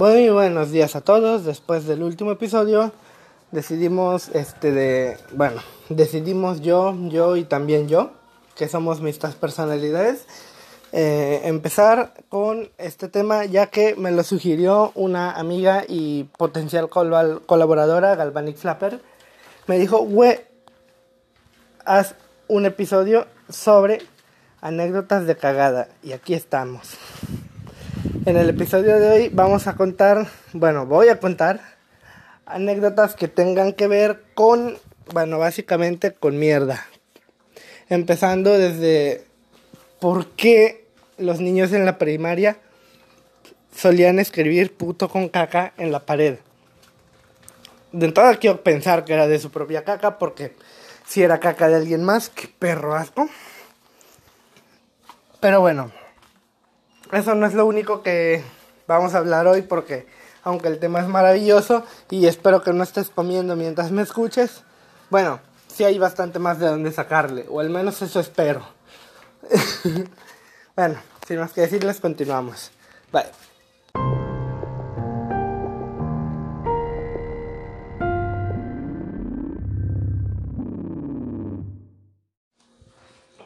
Muy buenos días a todos. Después del último episodio decidimos este de, bueno, decidimos yo, yo y también yo, que somos mis tres personalidades, eh, empezar con este tema ya que me lo sugirió una amiga y potencial colaboradora, Galvanic Flapper. Me dijo, güey, haz un episodio sobre anécdotas de cagada. Y aquí estamos. En el episodio de hoy vamos a contar, bueno, voy a contar anécdotas que tengan que ver con, bueno, básicamente con mierda. Empezando desde por qué los niños en la primaria solían escribir puto con caca en la pared. De entrada quiero pensar que era de su propia caca porque si era caca de alguien más, qué perro asco. Pero bueno, eso no es lo único que vamos a hablar hoy porque aunque el tema es maravilloso y espero que no estés comiendo mientras me escuches, bueno, sí hay bastante más de dónde sacarle, o al menos eso espero. bueno, sin más que decirles, continuamos. Bye.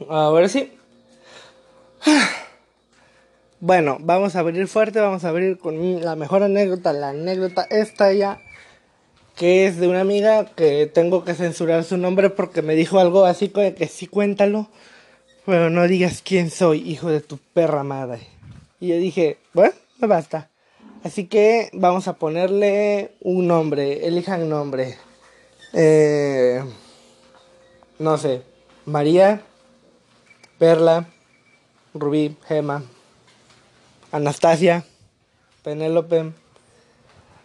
Ahora sí. Bueno, vamos a abrir fuerte, vamos a abrir con la mejor anécdota, la anécdota esta ya, que es de una amiga que tengo que censurar su nombre porque me dijo algo así como que sí cuéntalo, pero no digas quién soy, hijo de tu perra madre. Y yo dije, bueno, me basta. Así que vamos a ponerle un nombre, elijan nombre. Eh, no sé, María, Perla, Rubí, Gema, Anastasia, Penélope.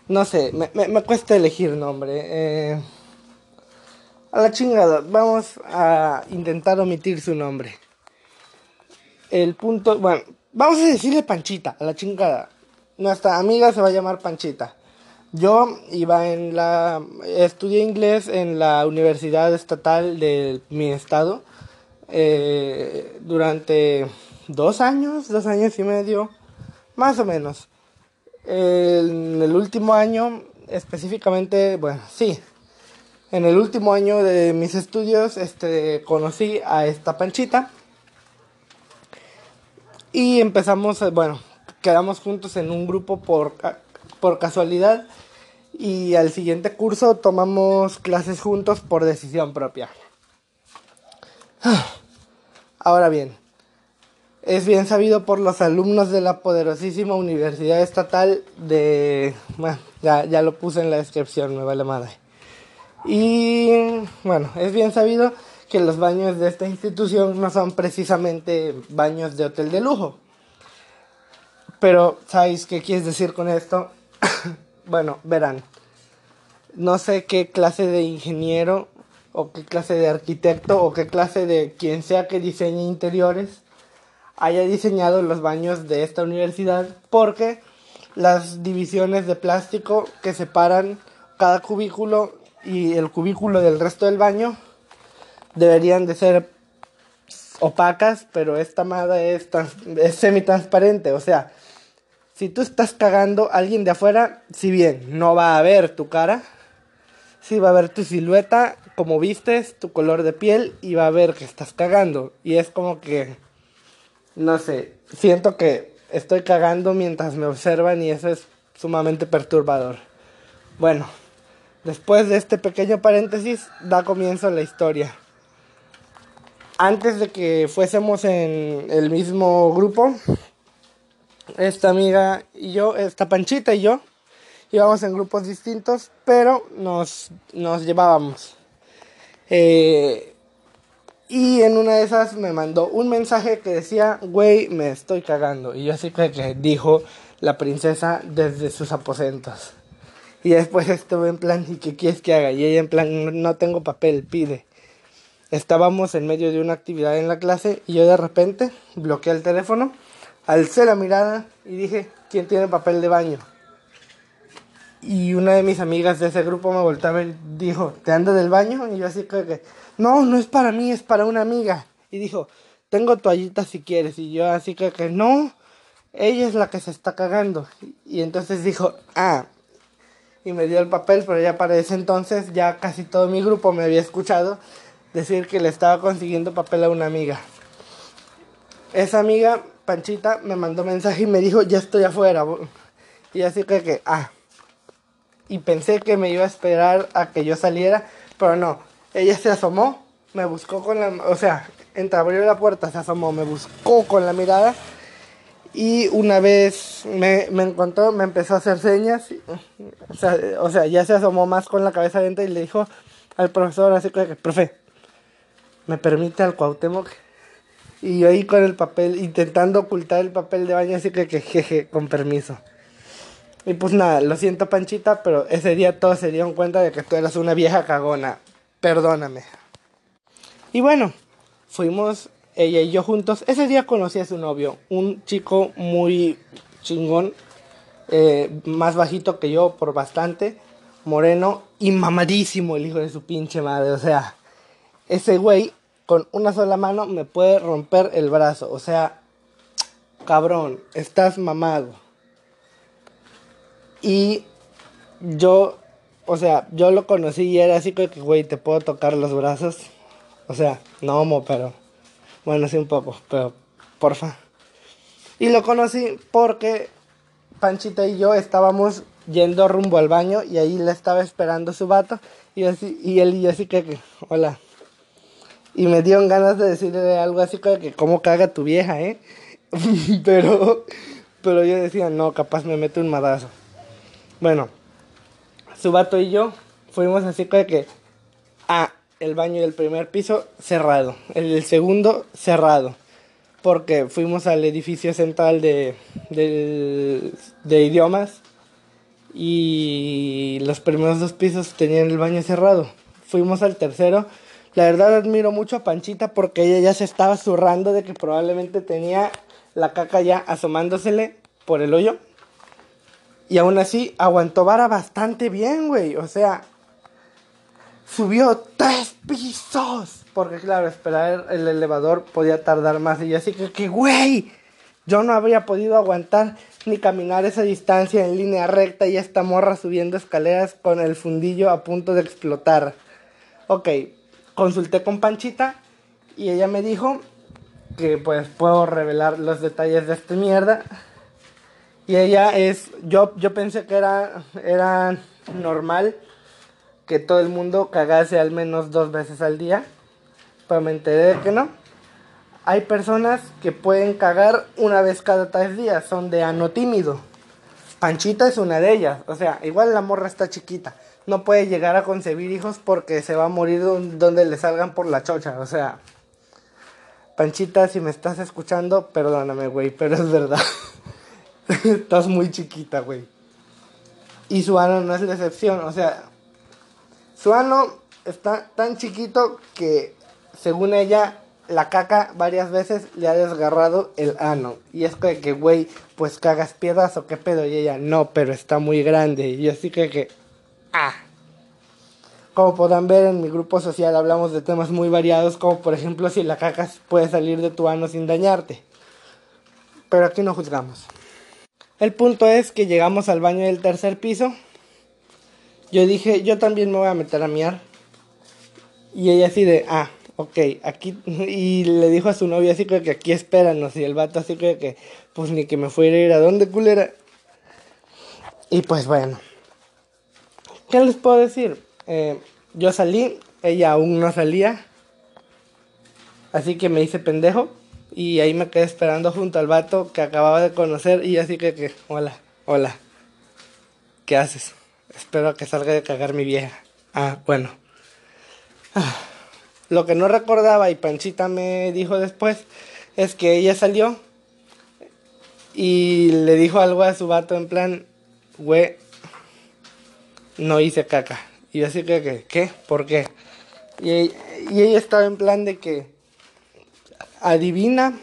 No sé, me, cuesta elegir nombre. Eh, a la chingada, vamos a intentar omitir su nombre. El punto, bueno, vamos a decirle Panchita, a la chingada. Nuestra amiga se va a llamar Panchita. Yo iba en la. Estudié inglés en la Universidad Estatal de mi estado. Eh, durante dos años, dos años y medio. Más o menos. En el último año, específicamente, bueno, sí. En el último año de mis estudios, este, conocí a esta panchita. Y empezamos, bueno, quedamos juntos en un grupo por, por casualidad. Y al siguiente curso tomamos clases juntos por decisión propia. Ahora bien, es bien sabido por los alumnos de la poderosísima Universidad Estatal de... Bueno, ya, ya lo puse en la descripción, me vale madre. Y bueno, es bien sabido que los baños de esta institución no son precisamente baños de hotel de lujo. Pero, ¿sabéis qué quieres decir con esto? bueno, verán. No sé qué clase de ingeniero o qué clase de arquitecto o qué clase de quien sea que diseñe interiores haya diseñado los baños de esta universidad porque las divisiones de plástico que separan cada cubículo y el cubículo del resto del baño deberían de ser opacas, pero esta madre es, es semi-transparente, o sea, si tú estás cagando, alguien de afuera, si bien no va a ver tu cara, sí va a ver tu silueta, como vistes, tu color de piel y va a ver que estás cagando. Y es como que no sé, siento que estoy cagando mientras me observan y eso es sumamente perturbador. Bueno, después de este pequeño paréntesis, da comienzo la historia. Antes de que fuésemos en el mismo grupo, esta amiga y yo, esta Panchita y yo, íbamos en grupos distintos, pero nos, nos llevábamos. Eh, y en una de esas me mandó un mensaje que decía, güey, me estoy cagando. Y yo así que dijo la princesa desde sus aposentos. Y después estuve en plan, ¿y qué quieres que haga? Y ella en plan, no tengo papel, pide. Estábamos en medio de una actividad en la clase y yo de repente bloqueé el teléfono, alcé la mirada y dije, ¿quién tiene papel de baño? Y una de mis amigas de ese grupo me volvió a ver y dijo, ¿te anda del baño? Y yo así que, no, no es para mí, es para una amiga. Y dijo, tengo toallitas si quieres. Y yo así que, que no, ella es la que se está cagando. Y entonces dijo, ah, y me dio el papel, pero ya para ese entonces ya casi todo mi grupo me había escuchado decir que le estaba consiguiendo papel a una amiga. Esa amiga, Panchita, me mandó mensaje y me dijo, ya estoy afuera. Y así que, que, ah. Y pensé que me iba a esperar a que yo saliera, pero no. Ella se asomó, me buscó con la... O sea, abrió la puerta, se asomó, me buscó con la mirada. Y una vez me, me encontró, me empezó a hacer señas. o, sea, o sea, ya se asomó más con la cabeza adentro y le dijo al profesor así que, profe, ¿me permite al Cuauhtémoc? Y yo ahí con el papel, intentando ocultar el papel de baño, así que, que jeje, con permiso. Y pues nada, lo siento Panchita, pero ese día todos se dieron cuenta de que tú eras una vieja cagona. Perdóname. Y bueno, fuimos ella y yo juntos. Ese día conocí a su novio, un chico muy chingón, eh, más bajito que yo por bastante, moreno y mamadísimo el hijo de su pinche madre. O sea, ese güey con una sola mano me puede romper el brazo. O sea, cabrón, estás mamado. Y yo, o sea, yo lo conocí y era así que, güey, te puedo tocar los brazos. O sea, no homo, pero. Bueno, sí un poco, pero porfa. Y lo conocí porque Panchita y yo estábamos yendo rumbo al baño y ahí le estaba esperando su vato. Y, así, y él y yo así que, hola y me dieron ganas de decirle algo así como que cómo caga tu vieja, ¿eh? pero, pero yo decía, no, capaz me mete un madazo. Bueno, su vato y yo fuimos así como que a el baño del primer piso cerrado, el del segundo cerrado, porque fuimos al edificio central de, de, de idiomas y los primeros dos pisos tenían el baño cerrado. Fuimos al tercero la verdad admiro mucho a Panchita porque ella ya se estaba zurrando de que probablemente tenía la caca ya asomándosele por el hoyo. Y aún así aguantó vara bastante bien, güey. O sea, subió tres pisos. Porque claro, esperar el elevador podía tardar más. Y así que, que, güey, yo no habría podido aguantar ni caminar esa distancia en línea recta y esta morra subiendo escaleras con el fundillo a punto de explotar. Ok, consulté con Panchita y ella me dijo que pues puedo revelar los detalles de esta mierda. Y ella es, yo, yo pensé que era, era normal que todo el mundo cagase al menos dos veces al día, pero me enteré de que no. Hay personas que pueden cagar una vez cada tres días, son de ano tímido. Panchita es una de ellas, o sea, igual la morra está chiquita no puede llegar a concebir hijos porque se va a morir donde le salgan por la chocha. O sea, Panchita, si me estás escuchando, perdóname, güey, pero es verdad. estás muy chiquita, güey. Y su ano no es la excepción. O sea, su ano está tan chiquito que, según ella, la caca varias veces le ha desgarrado el ano. Y es que, güey, pues cagas piedras o qué pedo. Y ella, no, pero está muy grande. Y yo sí que, que Ah. Como podrán ver en mi grupo social hablamos de temas muy variados como por ejemplo si la caca puede salir de tu ano sin dañarte. Pero aquí no juzgamos. El punto es que llegamos al baño del tercer piso. Yo dije, yo también me voy a meter a miar. Y ella así de, ah, ok, aquí. Y le dijo a su novia así que aquí espéranos. Y el vato así que, pues ni que me fuera a ir a dónde culera. Y pues bueno. ¿Qué les puedo decir? Eh, yo salí, ella aún no salía. Así que me hice pendejo. Y ahí me quedé esperando junto al vato que acababa de conocer. Y así que, que hola, hola. ¿Qué haces? Espero que salga de cagar mi vieja. Ah, bueno. Ah, lo que no recordaba y Panchita me dijo después es que ella salió y le dijo algo a su vato en plan, güey, no hice caca. Y yo así que, ¿qué? ¿Por qué? Y, y ella estaba en plan de que, adivina,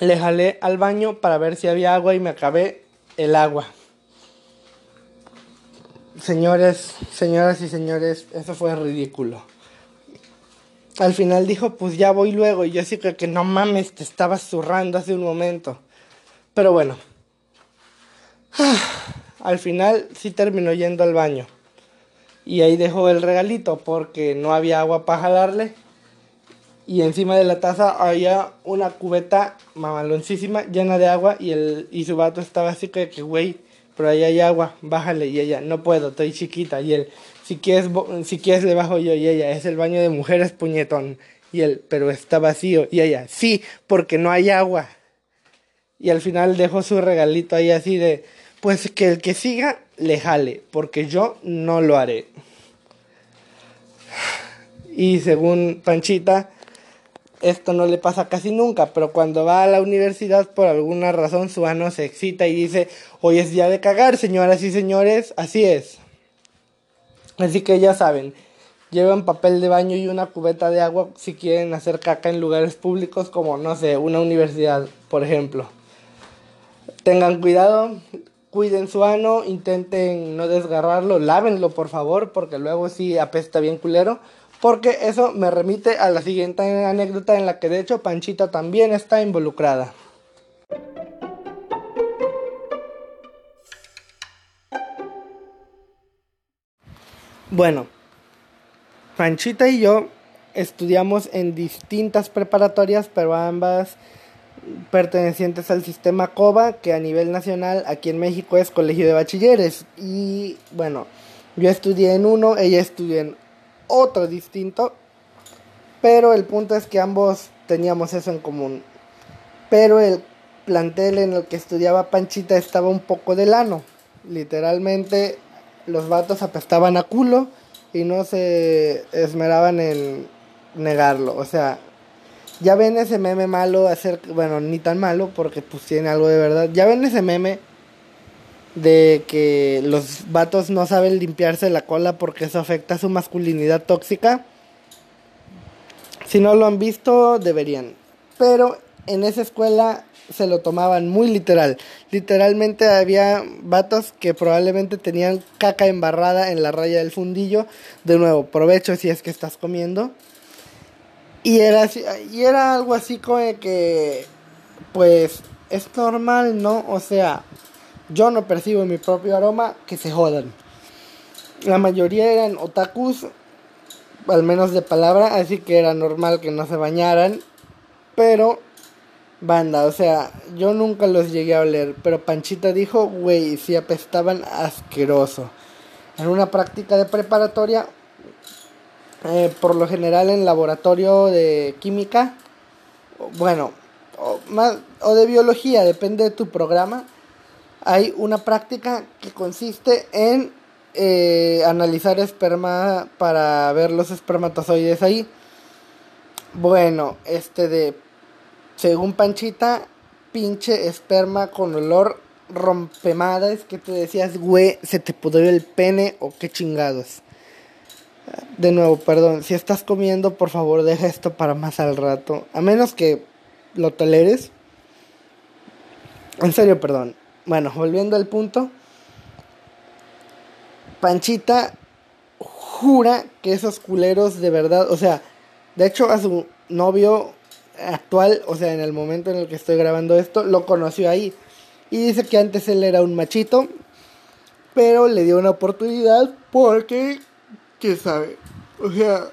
le jalé al baño para ver si había agua y me acabé el agua. Señores, señoras y señores, eso fue ridículo. Al final dijo, pues ya voy luego. Y yo así que, que no mames, te estabas zurrando hace un momento. Pero bueno. Al final sí terminó yendo al baño. Y ahí dejó el regalito porque no había agua para jalarle. Y encima de la taza había una cubeta mamaloncísima llena de agua. Y, el, y su vato estaba así que, que güey, pero ahí hay agua, bájale. Y ella, no puedo, estoy chiquita. Y él, si quieres, si quieres le bajo yo. Y ella, es el baño de mujeres, puñetón. Y él, pero está vacío. Y ella, sí, porque no hay agua. Y al final dejó su regalito ahí así de, pues que el que siga le jale, porque yo no lo haré. Y según Panchita, esto no le pasa casi nunca, pero cuando va a la universidad por alguna razón su ano se excita y dice, hoy es día de cagar, señoras y señores, así es. Así que ya saben, llevan papel de baño y una cubeta de agua si quieren hacer caca en lugares públicos como, no sé, una universidad, por ejemplo. Tengan cuidado, cuiden su ano, intenten no desgarrarlo, lávenlo por favor, porque luego sí apesta bien culero. Porque eso me remite a la siguiente anécdota en la que de hecho Panchita también está involucrada. Bueno, Panchita y yo estudiamos en distintas preparatorias, pero ambas pertenecientes al sistema COBA, que a nivel nacional aquí en México es Colegio de Bachilleres. Y bueno, yo estudié en uno, ella estudió en otro distinto, pero el punto es que ambos teníamos eso en común. Pero el plantel en el que estudiaba Panchita estaba un poco de lano. Literalmente los vatos apestaban a culo y no se esmeraban en negarlo. O sea, ya ven ese meme malo, hacer, bueno, ni tan malo porque pues tiene algo de verdad. Ya ven ese meme de que los vatos no saben limpiarse la cola porque eso afecta su masculinidad tóxica. Si no lo han visto, deberían. Pero en esa escuela se lo tomaban muy literal. Literalmente había vatos que probablemente tenían caca embarrada en la raya del fundillo. De nuevo, provecho si es que estás comiendo. Y era, y era algo así como que, pues, es normal, ¿no? O sea, yo no percibo mi propio aroma, que se jodan. La mayoría eran otakus, al menos de palabra, así que era normal que no se bañaran. Pero, banda, o sea, yo nunca los llegué a oler, pero Panchita dijo, güey, si apestaban asqueroso. En una práctica de preparatoria, eh, por lo general en laboratorio de química, bueno, o, más, o de biología, depende de tu programa, hay una práctica que consiste en eh, analizar esperma para ver los espermatozoides ahí. Bueno, este de, según Panchita, pinche esperma con olor rompemadas que te decías, güey, se te pudrió el pene o qué chingados. De nuevo, perdón, si estás comiendo, por favor, deja esto para más al rato. A menos que lo toleres. En serio, perdón. Bueno, volviendo al punto. Panchita jura que esos culeros de verdad, o sea, de hecho a su novio actual, o sea, en el momento en el que estoy grabando esto, lo conoció ahí. Y dice que antes él era un machito, pero le dio una oportunidad porque quién sabe. O sea,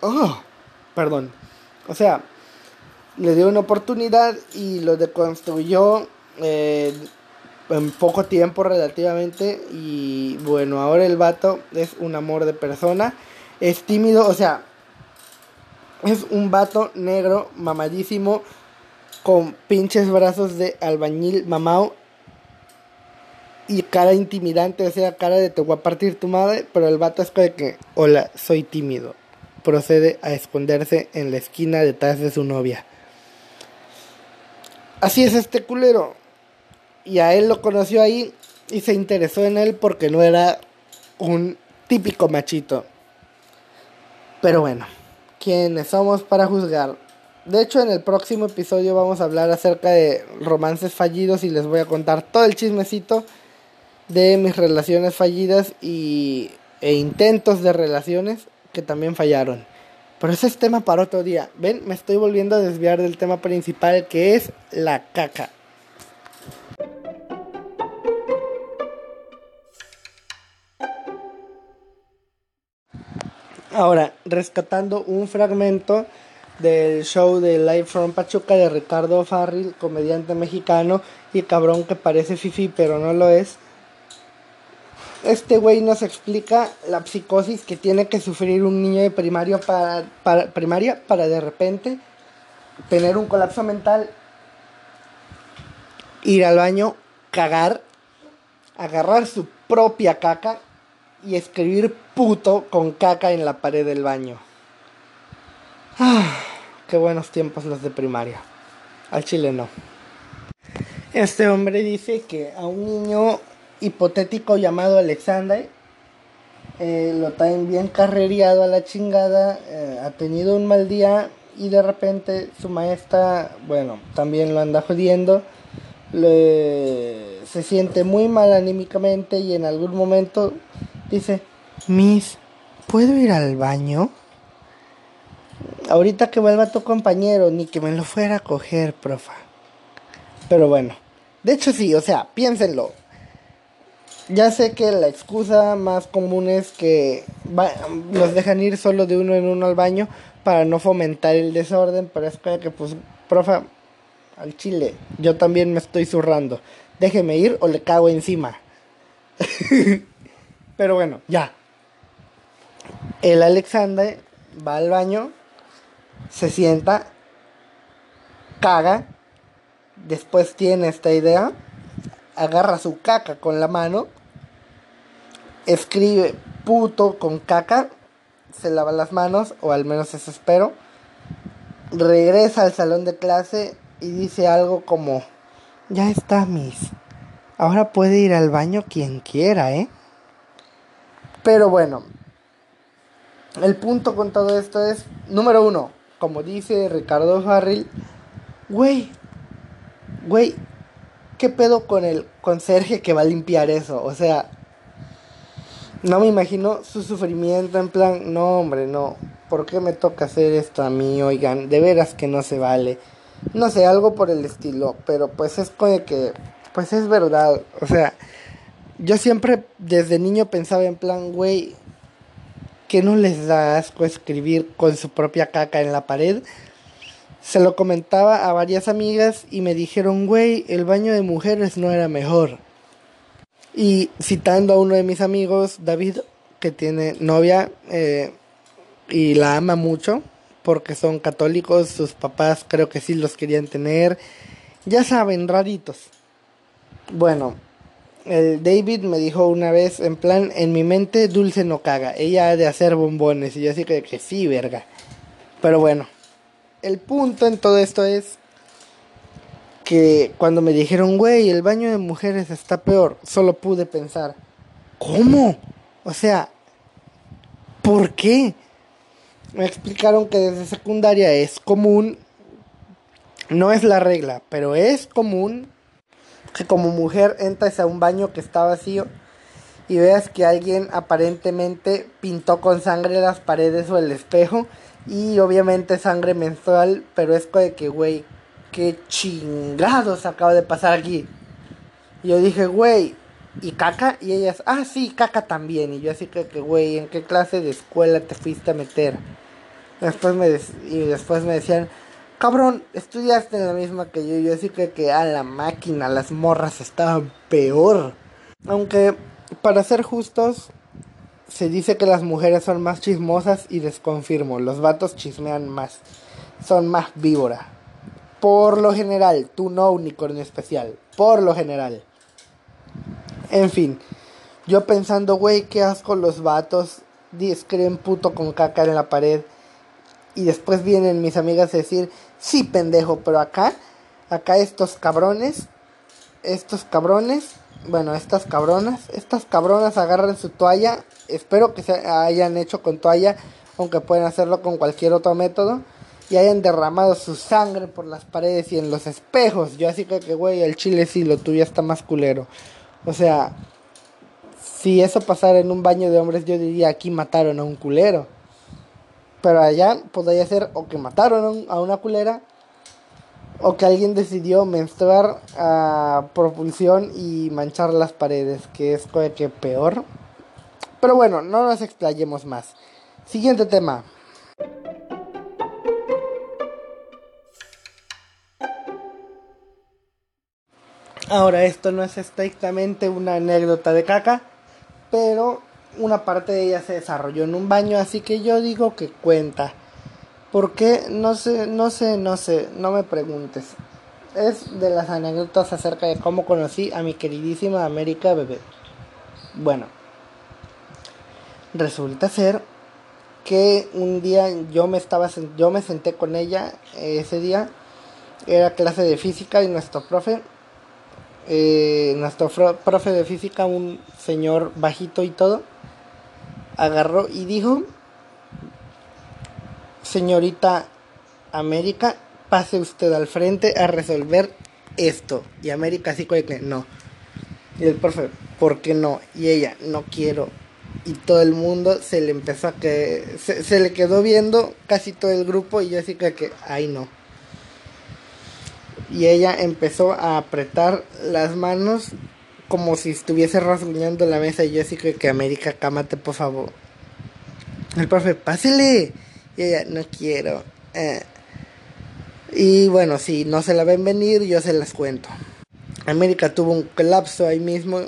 oh, perdón. O sea, le dio una oportunidad y lo deconstruyó eh, en poco tiempo relativamente. Y bueno, ahora el vato es un amor de persona. Es tímido, o sea, es un vato negro, mamadísimo, con pinches brazos de albañil mamao y cara intimidante, o sea, cara de te voy a partir tu madre, pero el vato es de que, hola, soy tímido. Procede a esconderse en la esquina detrás de su novia. Así es este culero. Y a él lo conoció ahí y se interesó en él porque no era un típico machito. Pero bueno, ¿quiénes somos para juzgar? De hecho, en el próximo episodio vamos a hablar acerca de romances fallidos y les voy a contar todo el chismecito de mis relaciones fallidas y, e intentos de relaciones que también fallaron. Pero ese es tema para otro día. Ven, me estoy volviendo a desviar del tema principal que es la caca. Ahora, rescatando un fragmento del show de Live from Pachuca de Ricardo Farril, comediante mexicano y cabrón que parece fifi pero no lo es. Este güey nos explica la psicosis que tiene que sufrir un niño de primario para, primaria para de repente tener un colapso mental, ir al baño, cagar, agarrar su propia caca y escribir puto con caca en la pared del baño. Ah, qué buenos tiempos los de primaria. Al chile no. Este hombre dice que a un niño hipotético llamado Alexander eh, lo traen bien carreriado a la chingada, eh, ha tenido un mal día y de repente su maestra, bueno, también lo anda jodiendo, le, se siente muy mal anímicamente y en algún momento dice, Miss, ¿puedo ir al baño? Ahorita que vuelva tu compañero, ni que me lo fuera a coger, profa. Pero bueno, de hecho sí, o sea, piénsenlo. Ya sé que la excusa más común es que los dejan ir solo de uno en uno al baño para no fomentar el desorden, pero es que, pues, profa, al chile, yo también me estoy zurrando. Déjeme ir o le cago encima. pero bueno, ya. El Alexander va al baño, se sienta, caga, después tiene esta idea, agarra su caca con la mano, escribe puto con caca, se lava las manos, o al menos eso espero, regresa al salón de clase y dice algo como, ya está, Miss, ahora puede ir al baño quien quiera, ¿eh? Pero bueno, el punto con todo esto es, número uno, como dice Ricardo Farril, güey, güey, ¿qué pedo con el conserje que va a limpiar eso? O sea, no me imagino su sufrimiento en plan, no hombre, no, ¿por qué me toca hacer esto a mí? Oigan, de veras que no se vale. No sé, algo por el estilo, pero pues es como que, pues es verdad, o sea, yo siempre desde niño pensaba en plan, güey, que no les da asco escribir con su propia caca en la pared. Se lo comentaba a varias amigas y me dijeron, güey, el baño de mujeres no era mejor. Y citando a uno de mis amigos, David, que tiene novia eh, y la ama mucho, porque son católicos, sus papás creo que sí los querían tener, ya saben, raritos. Bueno, el David me dijo una vez, en plan, en mi mente, Dulce no caga, ella ha de hacer bombones, y yo así que, que sí, verga. Pero bueno, el punto en todo esto es que cuando me dijeron, güey, el baño de mujeres está peor, solo pude pensar, ¿cómo? O sea, ¿por qué? Me explicaron que desde secundaria es común, no es la regla, pero es común que como mujer entres a un baño que está vacío y veas que alguien aparentemente pintó con sangre las paredes o el espejo y obviamente sangre menstrual, pero es de que, güey, qué chingados acaba de pasar aquí. Y yo dije, güey, ¿y caca? Y ellas, ah, sí, caca también. Y yo así que, güey, ¿en qué clase de escuela te fuiste a meter? Después me y después me decían, cabrón, estudiaste en la misma que yo. Yo así que, que a la máquina, las morras estaban peor. Aunque, para ser justos, se dice que las mujeres son más chismosas y desconfirmo. Los vatos chismean más. Son más víbora. Por lo general, tú no unicornio especial. Por lo general. En fin. Yo pensando, güey, qué asco los vatos. Escriben puto con caca en la pared. Y después vienen mis amigas a decir, sí, pendejo, pero acá, acá estos cabrones, estos cabrones, bueno, estas cabronas, estas cabronas agarran su toalla, espero que se hayan hecho con toalla, aunque pueden hacerlo con cualquier otro método, y hayan derramado su sangre por las paredes y en los espejos. Yo así que, que güey, el chile sí, lo tuyo está más culero. O sea, si eso pasara en un baño de hombres, yo diría, aquí mataron a un culero. Pero allá podría ser o que mataron a una culera o que alguien decidió menstruar a propulsión y manchar las paredes, que es que peor. Pero bueno, no nos explayemos más. Siguiente tema. Ahora, esto no es estrictamente una anécdota de caca, pero una parte de ella se desarrolló en un baño, así que yo digo que cuenta. ¿Por qué? No sé, no sé, no sé, no me preguntes. Es de las anécdotas acerca de cómo conocí a mi queridísima América Bebé. Bueno, resulta ser que un día yo me estaba yo me senté con ella ese día era clase de física y nuestro profe eh, nuestro profe de física un señor bajito y todo agarró y dijo señorita América pase usted al frente a resolver esto. Y América así que no. Y el profe ¿por qué no? y ella no quiero. Y todo el mundo se le empezó a que se, le quedó viendo casi todo el grupo y yo así que, que ay no. Y ella empezó a apretar las manos como si estuviese rasguñando la mesa y yo así que, que América cámate por favor el profe pásele y ella no quiero eh. y bueno si no se la ven venir yo se las cuento América tuvo un colapso ahí mismo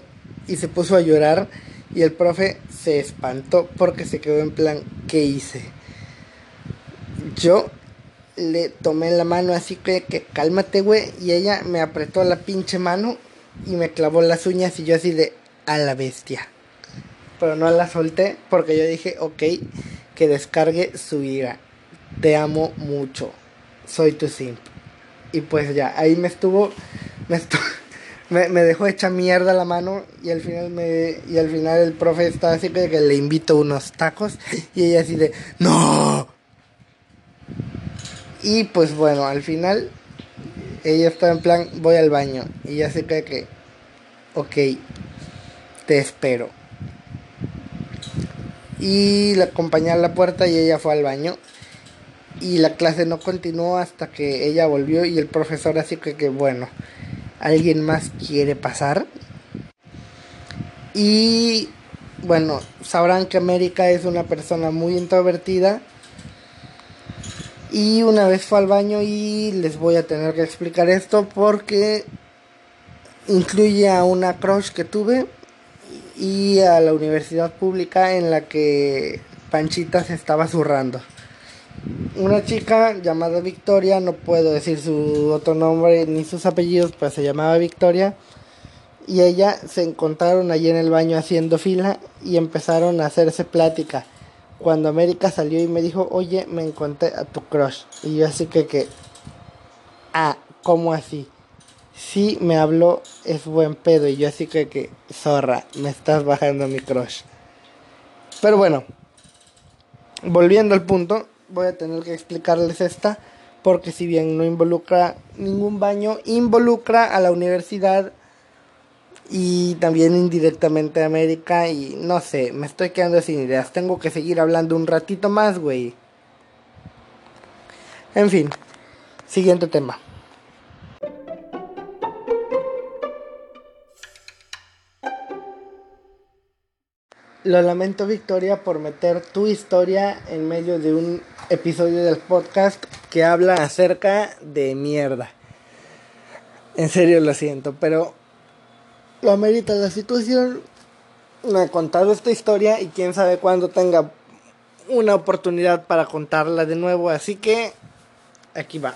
y se puso a llorar y el profe se espantó porque se quedó en plan, ¿qué hice? Yo le tomé la mano así que, que cálmate, güey. Y ella me apretó la pinche mano y me clavó las uñas y yo así de a la bestia. Pero no la solté porque yo dije, ok, que descargue su ira. Te amo mucho. Soy tu simp. Y pues ya, ahí me estuvo, me estuvo, me, dejó hecha mierda la mano y al final me y al final el profe estaba así que, le invito unos tacos y ella así de no y pues bueno al final ella estaba en plan voy al baño y ya se cree que ok te espero y la acompañé a la puerta y ella fue al baño y la clase no continuó hasta que ella volvió y el profesor así que, que bueno alguien más quiere pasar. Y bueno, sabrán que América es una persona muy introvertida. Y una vez fue al baño y les voy a tener que explicar esto porque incluye a una crush que tuve y a la universidad pública en la que Panchita se estaba zurrando una chica llamada Victoria, no puedo decir su otro nombre ni sus apellidos, pero se llamaba Victoria. Y ella se encontraron allí en el baño haciendo fila y empezaron a hacerse plática. Cuando América salió y me dijo, oye, me encontré a tu crush. Y yo así que que, ah, ¿cómo así? Sí, me habló, es buen pedo. Y yo así que que, zorra, me estás bajando mi crush. Pero bueno, volviendo al punto, voy a tener que explicarles esta porque si bien no involucra ningún baño, involucra a la universidad y también indirectamente a América y no sé, me estoy quedando sin ideas. Tengo que seguir hablando un ratito más, güey. En fin, siguiente tema. Lo lamento Victoria por meter tu historia en medio de un episodio del podcast que habla acerca de mierda. En serio lo siento, pero lo amerita la situación. Me ha contado esta historia y quién sabe cuándo tenga una oportunidad para contarla de nuevo. Así que aquí va.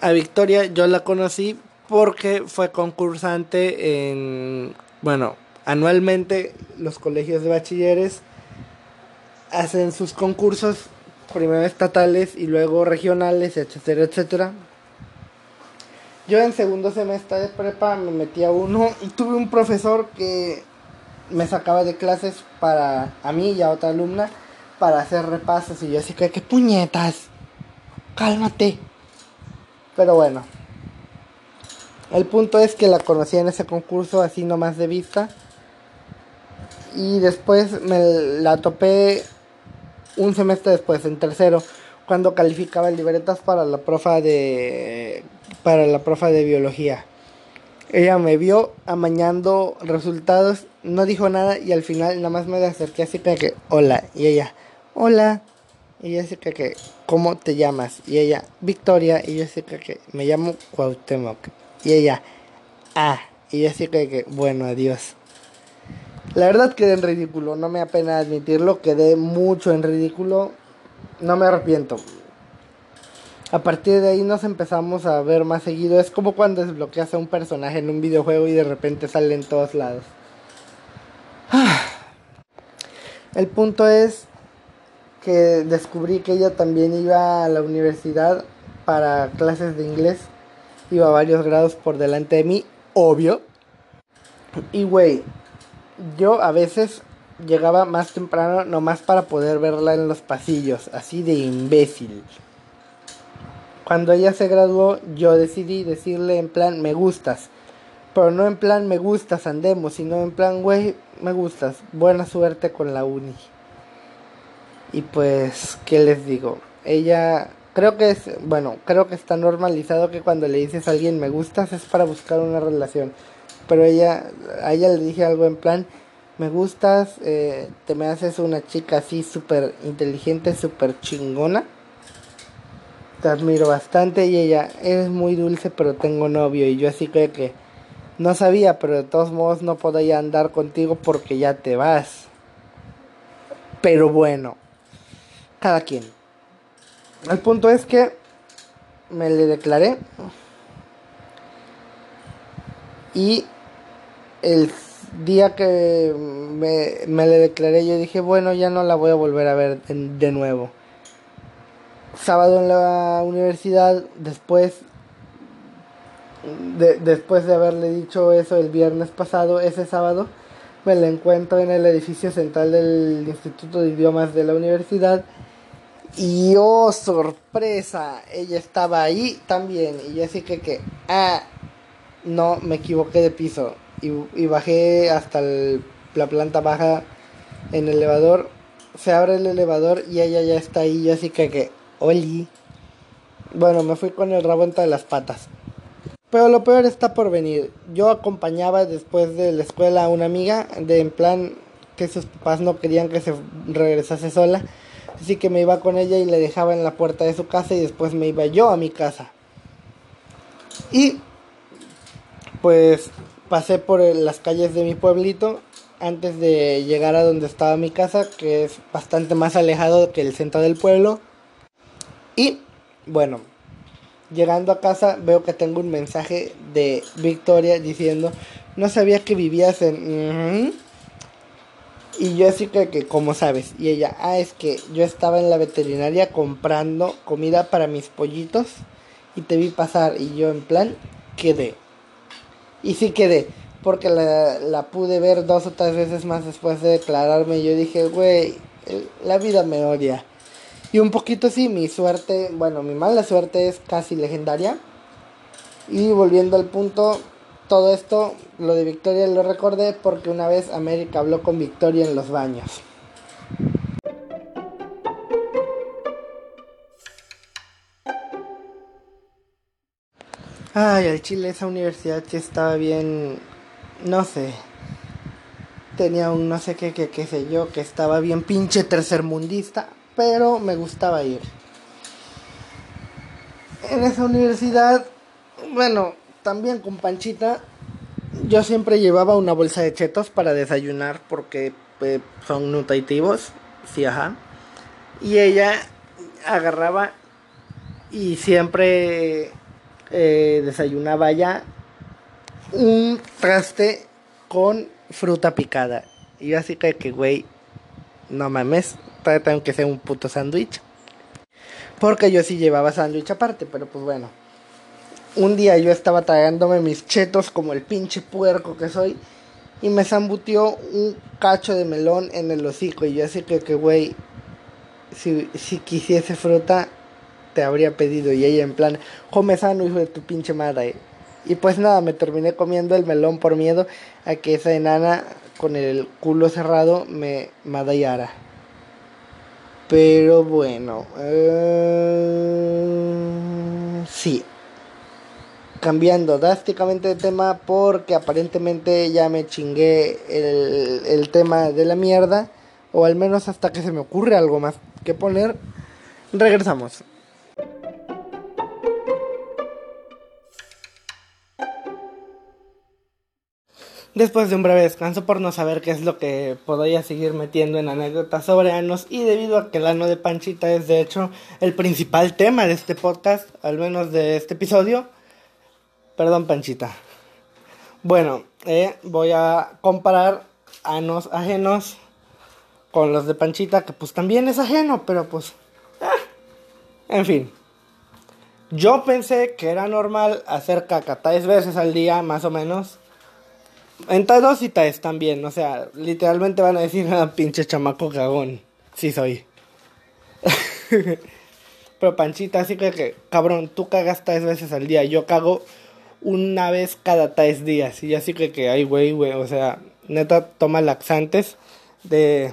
A Victoria yo la conocí porque fue concursante en, bueno, anualmente los colegios de bachilleres hacen sus concursos, primero estatales y luego regionales, etcétera, etcétera. Yo en segundo semestre de prepa me metí a uno y tuve un profesor que me sacaba de clases para a mí y a otra alumna para hacer repasos y yo así que qué puñetas. Cálmate. Pero bueno. El punto es que la conocí en ese concurso así nomás de vista y después me la topé un semestre después, en tercero, cuando calificaba libretas para la profa de para la profa de biología. Ella me vio amañando resultados, no dijo nada y al final nada más me acerqué así que hola y ella, hola. Y Jessica que, ¿cómo te llamas? Y ella, Victoria. Y Jessica que, me llamo Cuauhtémoc. Y ella, ah. Y Jessica que, bueno, adiós. La verdad quedé en ridículo, no me apena admitirlo, quedé mucho en ridículo, no me arrepiento. A partir de ahí nos empezamos a ver más seguido, es como cuando desbloqueas a un personaje en un videojuego y de repente sale en todos lados. El punto es que descubrí que ella también iba a la universidad para clases de inglés, iba varios grados por delante de mí, obvio. Y güey, yo a veces llegaba más temprano nomás para poder verla en los pasillos, así de imbécil. Cuando ella se graduó, yo decidí decirle en plan me gustas. Pero no en plan me gustas, andemos, sino en plan, güey, me gustas. Buena suerte con la uni. Y pues, ¿qué les digo? Ella, creo que es, bueno, creo que está normalizado que cuando le dices a alguien me gustas es para buscar una relación pero ella, a ella le dije algo en plan, me gustas, eh, te me haces una chica así súper inteligente, súper chingona. Te admiro bastante y ella, eres muy dulce pero tengo novio y yo así creo que no sabía, pero de todos modos no podía andar contigo porque ya te vas. Pero bueno, cada quien. El punto es que me le declaré y el día que me, le declaré, yo dije, bueno, ya no la voy a volver a ver de, nuevo. Sábado en la universidad, después de, después de haberle dicho eso el viernes pasado, ese sábado, me la encuentro en el edificio central del Instituto de Idiomas de la universidad. Y oh, sorpresa, ella estaba ahí también. Y yo así que, que, ah, no, me equivoqué de piso y, bajé hasta la planta baja en el elevador. Se abre el elevador y ella ya está ahí. Yo así que, que, oli. Bueno, me fui con el rabo entre las patas. Pero lo peor está por venir. Yo acompañaba después de la escuela a una amiga de en plan que sus papás no querían que se regresase sola. Así que me iba con ella y le dejaba en la puerta de su casa y después me iba yo a mi casa. Y pues pasé por las calles de mi pueblito antes de llegar a donde estaba mi casa, que es bastante más alejado que el centro del pueblo. Y bueno, llegando a casa veo que tengo un mensaje de Victoria diciendo, no sabía que vivías en... Y yo así que, que, como sabes, y ella, ah, es que yo estaba en la veterinaria comprando comida para mis pollitos y te vi pasar y yo en plan quedé. Y sí quedé, porque la, la pude ver dos o tres veces más después de declararme. Y yo dije, güey, la vida me odia. Y un poquito sí, mi suerte, bueno, mi mala suerte es casi legendaria. Y volviendo al punto, todo esto, lo de Victoria lo recordé porque una vez América habló con Victoria en los baños. Ay, al Chile esa universidad sí estaba bien, no sé. Tenía un no sé qué, qué, qué sé yo, que estaba bien pinche tercermundista, pero me gustaba ir. En esa universidad, bueno, también con Panchita, yo siempre llevaba una bolsa de chetos para desayunar porque son nutritivos, sí, ajá. Y ella agarraba y siempre eh, desayunaba ya un traste con fruta picada. Y yo así que, güey, no mames, tengo que ser un puto sándwich. Porque yo sí llevaba sándwich aparte, pero pues bueno. Un día yo estaba tragándome mis chetos como el pinche puerco que soy. Y me zambutió un cacho de melón en el hocico. Y yo así que, que güey, si, si quisiese fruta, te habría pedido. Y ella en plan, come sano, hijo de tu pinche madre. Y pues nada, me terminé comiendo el melón por miedo a que esa enana con el culo cerrado me madallara. Pero bueno, eh, sí. Cambiando drásticamente de tema porque aparentemente ya me chingué el, el tema de la mierda. O al menos hasta que se me ocurre algo más que poner. Regresamos. Después de un breve descanso por no saber qué es lo que podría seguir metiendo en anécdotas sobre anos y debido a que el ano de Panchita es de hecho el principal tema de este podcast, al menos de este episodio. Perdón Panchita. Bueno, eh, voy a comparar anos ajenos con los de Panchita, que pues también es ajeno, pero pues... Eh, en fin. Yo pensé que era normal hacer caca tres veces al día, más o menos en dos y tres también, o sea, literalmente van a decir, ah, pinche chamaco cagón. Sí soy. Pero Panchita, así que, que, cabrón, tú cagas tres veces al día. Yo cago una vez cada tres días. Y así que, que, ay, güey, güey, o sea, neta, toma laxantes de,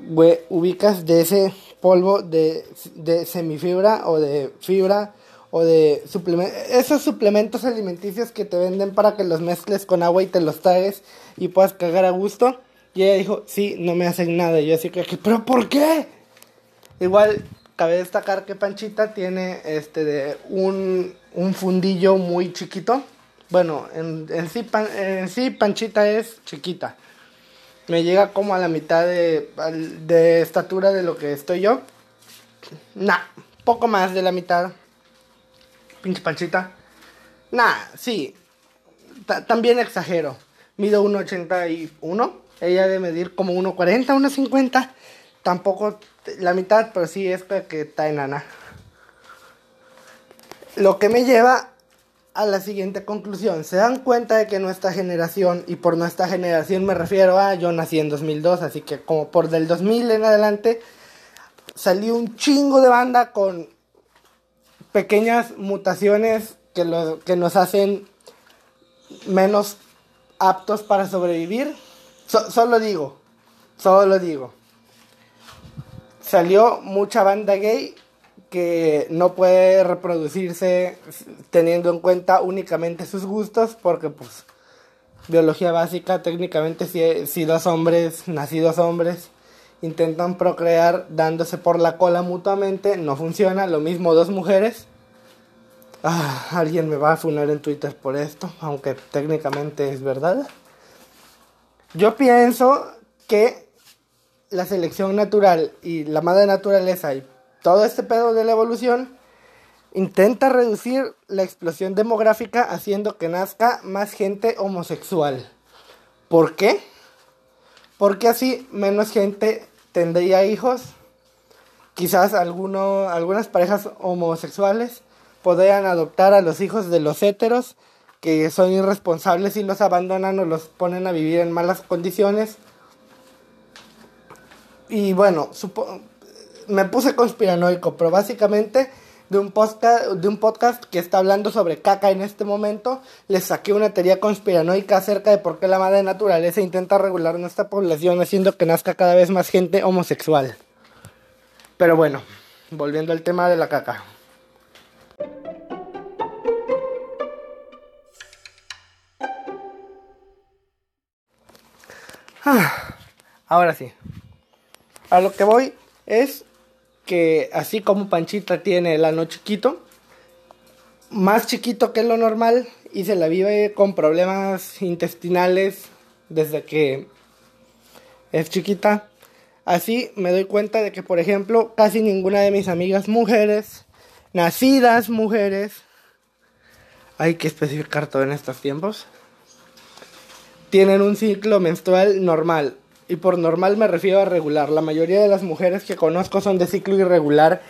güey, ubicas de ese polvo de, de semifibra o de fibra o de suplementos, esos suplementos alimenticios que te venden para que los mezcles con agua y te los tragues y puedas cagar a gusto. Y ella dijo, sí, no me hacen nada. Y yo así que, pero ¿por qué? Igual, cabe destacar que Panchita tiene este de un, un fundillo muy chiquito. Bueno, en, en, sí, en sí Panchita es chiquita. Me llega como a la mitad de, de estatura de lo que estoy yo. Nah, poco más de la mitad pinche panchita. Nah, sí. también exagero. Mido 1,81. Ella debe medir como 1,40, 1,50. Tampoco la mitad, pero sí es que está enana. Lo que me lleva a la siguiente conclusión. Se dan cuenta de que nuestra generación, y por nuestra generación me refiero a yo nací en 2002, así que como por del 2000 en adelante, salió un chingo de banda con pequeñas mutaciones que, lo, que nos hacen menos aptos para sobrevivir. solo digo, solo digo. Salió mucha banda gay que no puede reproducirse teniendo en cuenta únicamente sus gustos porque pues biología básica técnicamente si, si dos hombres nacidos hombres intentan procrear dándose por la cola mutuamente, no funciona, lo mismo dos mujeres. Ah, alguien me va a funar en Twitter por esto, aunque técnicamente es verdad. Yo pienso que la selección natural y la madre naturaleza y todo este pedo de la evolución intenta reducir la explosión demográfica haciendo que nazca más gente homosexual. ¿Por qué? Porque así menos gente tendría hijos. Quizás alguno, algunas parejas homosexuales podrían adoptar a los hijos de los héteros que son irresponsables y los abandonan o los ponen a vivir en malas condiciones. Y bueno, me puse conspiranoico, pero básicamente de un, podcast, de un podcast que está hablando sobre caca en este momento, les saqué una teoría conspiranoica acerca de por qué la madre naturaleza intenta regular nuestra población haciendo que nazca cada vez más gente homosexual. Pero bueno, volviendo al tema de la caca. Ah, ahora sí. A lo que voy es que así como Panchita tiene el ano chiquito, más chiquito que lo normal y se la vive con problemas intestinales desde que es chiquita. Así me doy cuenta de que, por ejemplo, casi ninguna de mis amigas mujeres, nacidas mujeres, hay que especificar todo en estos tiempos, tienen un ciclo menstrual normal. Y por normal me refiero a regular. La mayoría de las mujeres que conozco son de ciclo irregular.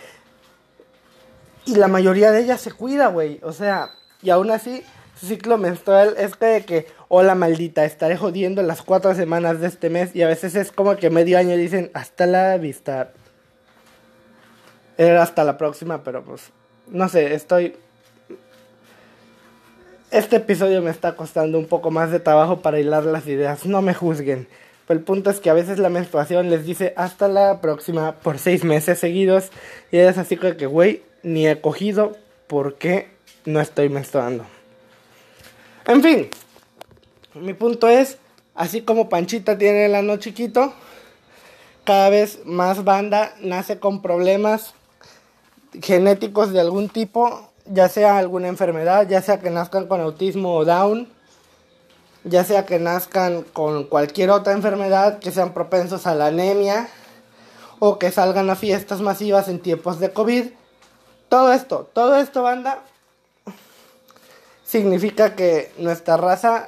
Y la mayoría de ellas se cuida, güey. O sea, y aún así, su ciclo menstrual es de que, hola maldita, estaré jodiendo las cuatro semanas de este mes. Y a veces es como que medio año dicen, hasta la vista. Era hasta la próxima, pero pues, no sé, estoy... Este episodio me está costando un poco más de trabajo para hilar las ideas. No me juzguen el punto es que a veces la menstruación les dice hasta la próxima por seis meses seguidos. Y es así que, güey, ni he cogido porque no estoy menstruando. En fin, mi punto es, así como Panchita tiene el ano chiquito, cada vez más banda nace con problemas genéticos de algún tipo, ya sea alguna enfermedad, ya sea que nazcan con autismo o Down, ya sea que nazcan con cualquier otra enfermedad, que sean propensos a la anemia o que salgan a fiestas masivas en tiempos de COVID. Todo esto, todo esto, banda, significa que nuestra raza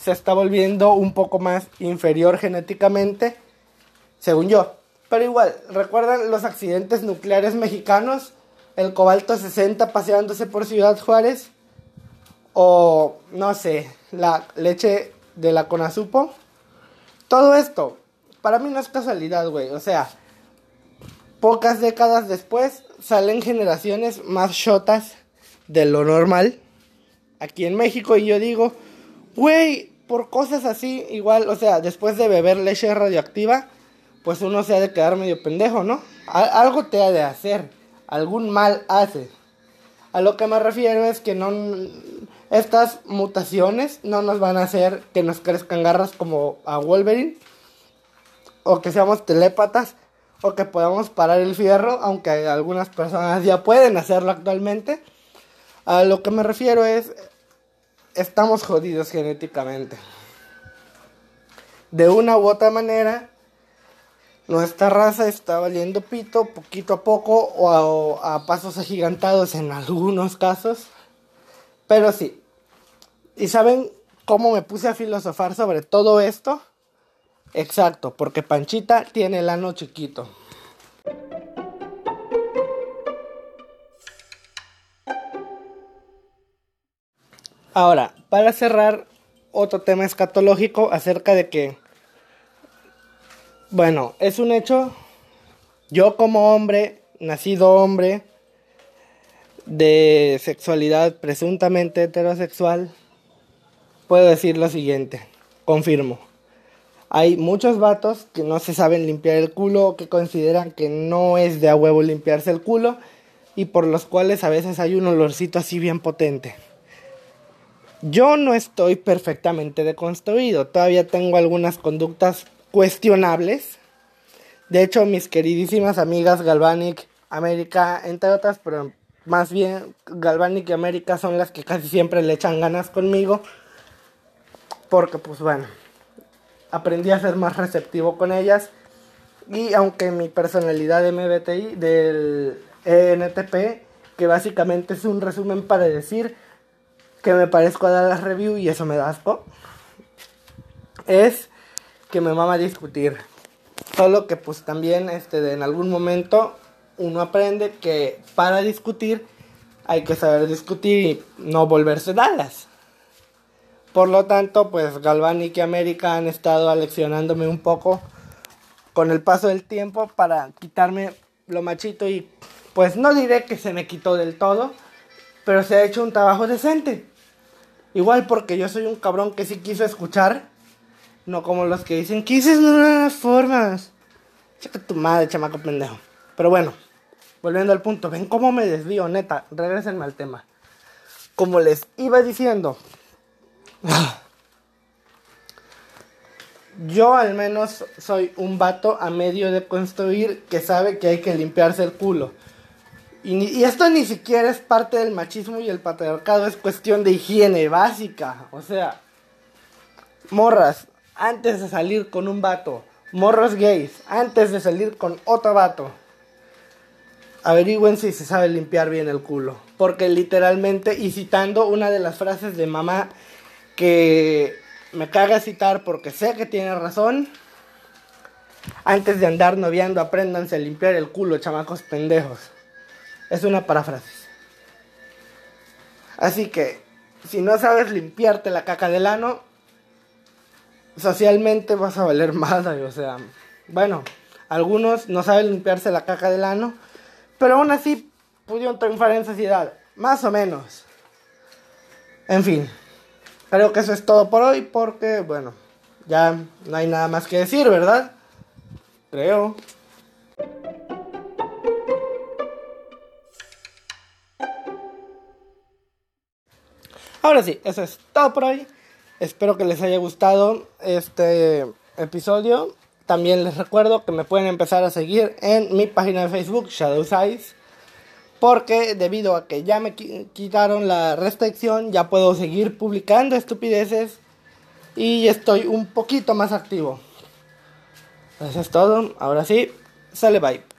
se está volviendo un poco más inferior genéticamente, según yo. Pero igual, ¿recuerdan los accidentes nucleares mexicanos? El cobalto 60 paseándose por Ciudad Juárez. O, no sé, la leche de la Conazupo. Todo esto, para mí no es casualidad, güey. O sea, pocas décadas después salen generaciones más shotas de lo normal aquí en México. Y yo digo, güey, por cosas así, igual, o sea, después de beber leche radioactiva pues uno se ha de quedar medio pendejo, ¿no? algo te ha de hacer, algún mal hace. A lo que me refiero es que no estas mutaciones no nos van a hacer que nos crezcan garras como a Wolverine o que seamos telépatas o que podamos parar el fierro, aunque algunas personas ya pueden hacerlo actualmente. A lo que me refiero es estamos jodidos genéticamente. De una u otra manera nuestra raza está valiendo pito poquito a poco o a, pasos agigantados en algunos casos. Pero sí. ¿Y saben cómo me puse a filosofar sobre todo esto? Exacto, porque Panchita tiene el ano chiquito. Ahora, para cerrar, otro tema escatológico acerca de que bueno, es un hecho. Yo como hombre, nacido hombre, de sexualidad presuntamente heterosexual, puedo decir lo siguiente, confirmo. Hay muchos vatos que no se saben limpiar el culo que consideran que no es de a huevo limpiarse el culo y por los cuales a veces hay un olorcito así bien potente. Yo no estoy perfectamente deconstruido, todavía tengo algunas conductas cuestionables. De hecho, mis queridísimas amigas Galvanic, América, entre otras, pero más bien Galvanic y América son las que casi siempre le echan ganas conmigo. Porque, pues bueno, aprendí a ser más receptivo con ellas. Y aunque mi personalidad de MBTI del ENTP, que básicamente es un resumen para decir que me parezco a dar las review y eso me da asco, es que me mama discutir. Solo que pues también este, en algún momento uno aprende que para discutir hay que saber discutir y no volverse dalas. Por lo tanto, pues Galvanic y América han estado aleccionándome un poco con el paso del tiempo para quitarme lo machito y pues no diré que se me quitó del todo, pero se ha hecho un trabajo decente. Igual porque yo soy un cabrón que sí quiso escuchar no como los que dicen que dices nuevas formas. Checa tu madre, chamaco pendejo. Pero bueno, volviendo al punto, ven cómo me desvío, neta. Regrésenme al tema. Como les iba diciendo, yo al menos soy un vato a medio de construir que sabe que hay que limpiarse el culo. Y, esto ni siquiera es parte del machismo y el patriarcado, es cuestión de higiene básica. O sea, morras, antes de salir con un vato. Morros gays, antes de salir con otro vato. Averigüen si se sabe limpiar bien el culo. Porque literalmente, y citando una de las frases de mamá que me caga citar porque sé que tiene razón. Antes de andar noviando, apréndanse a limpiar el culo, chamacos pendejos. Es una paráfrasis. Así que, si no sabes limpiarte la caca del ano, socialmente vas a valer madre, o sea, bueno, algunos no saben limpiarse la caca del ano, pero aún así pudieron triunfar en sociedad, más o menos. En fin, creo que eso es todo por hoy porque, bueno, ya no hay nada más que decir, ¿verdad? Creo. Ahora sí, eso es todo por hoy. Espero que les haya gustado este episodio. También les recuerdo que me pueden empezar a seguir en mi página de Facebook, Shadows Eyes. Porque debido a que ya me quitaron la restricción, ya puedo seguir publicando estupideces y estoy un poquito más activo. Eso es todo. Ahora sí, sale bye.